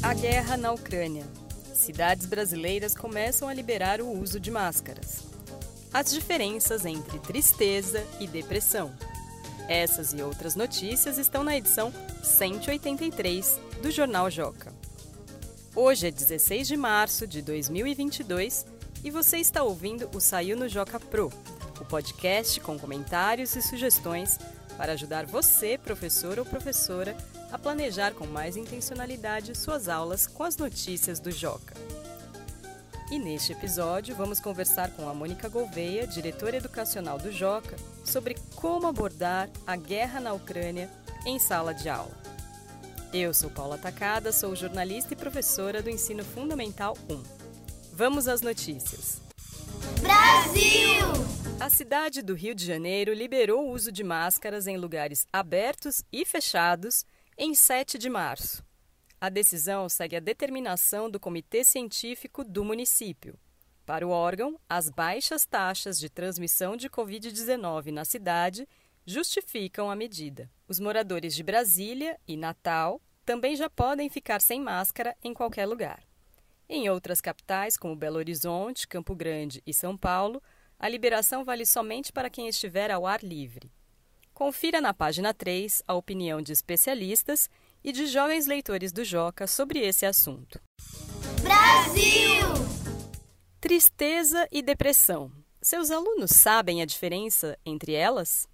A guerra na Ucrânia. Cidades brasileiras começam a liberar o uso de máscaras. As diferenças entre tristeza e depressão. Essas e outras notícias estão na edição 183 do Jornal Joca. Hoje é 16 de março de 2022 e você está ouvindo o Saiu no Joca Pro, o podcast com comentários e sugestões para ajudar você, professor ou professora, a planejar com mais intencionalidade suas aulas com as notícias do Joca. E neste episódio vamos conversar com a Mônica Gouveia, diretora educacional do Joca, sobre como abordar a guerra na Ucrânia em sala de aula. Eu sou Paula Tacada, sou jornalista e professora do Ensino Fundamental 1. Vamos às notícias. Brasil! A cidade do Rio de Janeiro liberou o uso de máscaras em lugares abertos e fechados em 7 de março. A decisão segue a determinação do Comitê Científico do município. Para o órgão, as baixas taxas de transmissão de Covid-19 na cidade justificam a medida. Os moradores de Brasília e Natal também já podem ficar sem máscara em qualquer lugar. Em outras capitais, como Belo Horizonte, Campo Grande e São Paulo, a liberação vale somente para quem estiver ao ar livre. Confira na página 3 a opinião de especialistas e de jovens leitores do Joca sobre esse assunto. Brasil! Tristeza e depressão. Seus alunos sabem a diferença entre elas?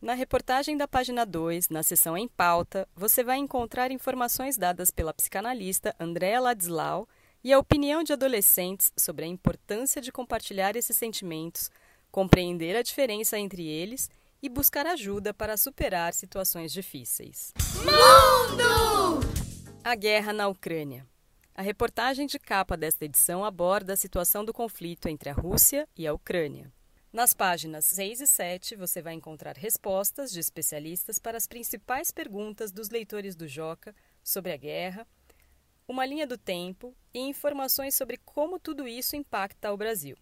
Na reportagem da página 2, na seção Em Pauta, você vai encontrar informações dadas pela psicanalista Andréa Ladislau e a opinião de adolescentes sobre a importância de compartilhar esses sentimentos, compreender a diferença entre eles e buscar ajuda para superar situações difíceis. Mundo! A guerra na Ucrânia. A reportagem de capa desta edição aborda a situação do conflito entre a Rússia e a Ucrânia. Nas páginas 6 e 7, você vai encontrar respostas de especialistas para as principais perguntas dos leitores do Joca sobre a guerra, uma linha do tempo e informações sobre como tudo isso impacta o Brasil.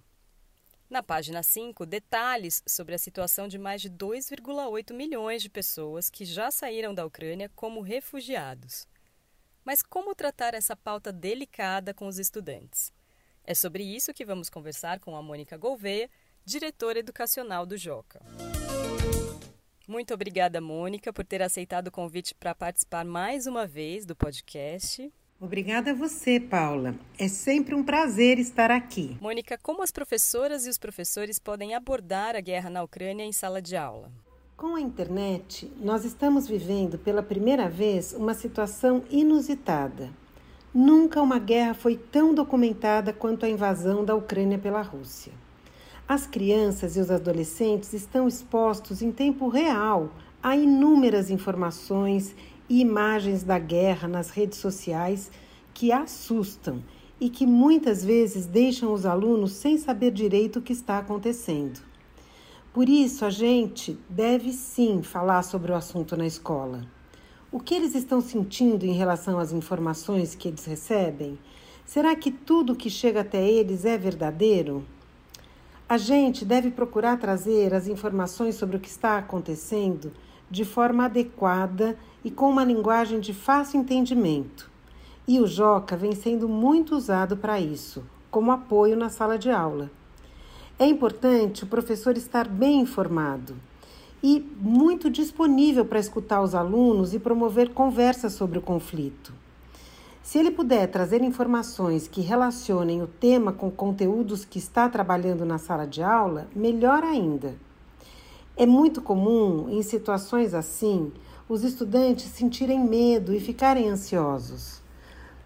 Na página 5, detalhes sobre a situação de mais de 2,8 milhões de pessoas que já saíram da Ucrânia como refugiados. Mas como tratar essa pauta delicada com os estudantes? É sobre isso que vamos conversar com a Mônica Gouveia, diretora educacional do Joca. Muito obrigada, Mônica, por ter aceitado o convite para participar mais uma vez do podcast. Obrigada a você, Paula. É sempre um prazer estar aqui. Mônica, como as professoras e os professores podem abordar a guerra na Ucrânia em sala de aula? Com a internet, nós estamos vivendo pela primeira vez uma situação inusitada. Nunca uma guerra foi tão documentada quanto a invasão da Ucrânia pela Rússia. As crianças e os adolescentes estão expostos em tempo real a inúmeras informações e imagens da guerra nas redes sociais que assustam e que muitas vezes deixam os alunos sem saber direito o que está acontecendo. Por isso, a gente deve sim falar sobre o assunto na escola. O que eles estão sentindo em relação às informações que eles recebem? Será que tudo que chega até eles é verdadeiro? A gente deve procurar trazer as informações sobre o que está acontecendo de forma adequada e com uma linguagem de fácil entendimento. E o Joca vem sendo muito usado para isso, como apoio na sala de aula. É importante o professor estar bem informado e muito disponível para escutar os alunos e promover conversas sobre o conflito. Se ele puder trazer informações que relacionem o tema com conteúdos que está trabalhando na sala de aula, melhor ainda. É muito comum, em situações assim, os estudantes sentirem medo e ficarem ansiosos.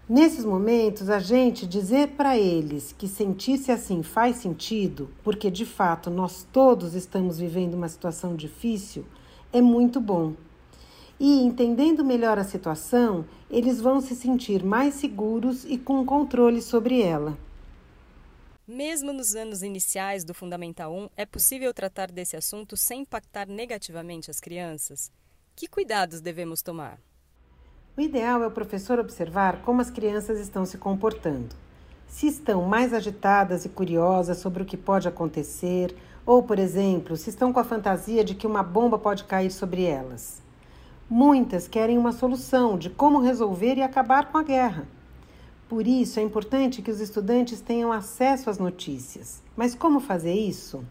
Nesses momentos, a gente dizer para eles que sentir-se assim faz sentido, porque de fato nós todos estamos vivendo uma situação difícil, é muito bom. E entendendo melhor a situação, eles vão se sentir mais seguros e com controle sobre ela. Mesmo nos anos iniciais do Fundamental 1, é possível tratar desse assunto sem impactar negativamente as crianças? Que cuidados devemos tomar? O ideal é o professor observar como as crianças estão se comportando. Se estão mais agitadas e curiosas sobre o que pode acontecer, ou, por exemplo, se estão com a fantasia de que uma bomba pode cair sobre elas. Muitas querem uma solução de como resolver e acabar com a guerra. Por isso, é importante que os estudantes tenham acesso às notícias. Mas como fazer isso?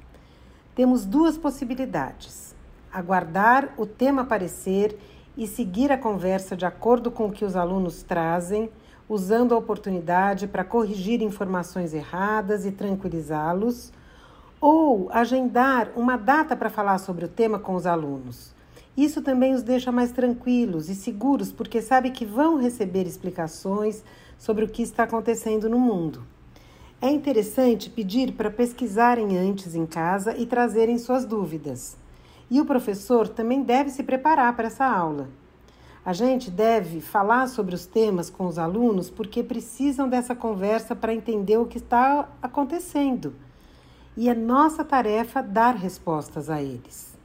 Temos duas possibilidades: aguardar o tema aparecer e seguir a conversa de acordo com o que os alunos trazem, usando a oportunidade para corrigir informações erradas e tranquilizá-los, ou agendar uma data para falar sobre o tema com os alunos. Isso também os deixa mais tranquilos e seguros, porque sabe que vão receber explicações sobre o que está acontecendo no mundo. É interessante pedir para pesquisarem antes em casa e trazerem suas dúvidas. E o professor também deve se preparar para essa aula. A gente deve falar sobre os temas com os alunos porque precisam dessa conversa para entender o que está acontecendo. E é nossa tarefa dar respostas a eles.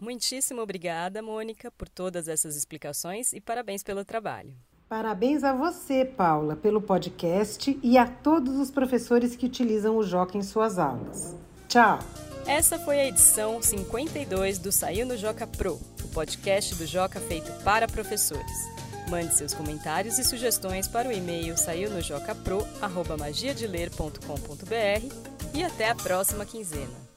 Muitíssimo obrigada, Mônica, por todas essas explicações e parabéns pelo trabalho. Parabéns a você, Paula, pelo podcast e a todos os professores que utilizam o Joca em suas aulas. Tchau! Essa foi a edição 52 do Saiu no Joca Pro, o podcast do Joca feito para professores. Mande seus comentários e sugestões para o e-mail saiunojocapro@magiadeler.com.br e até a próxima quinzena.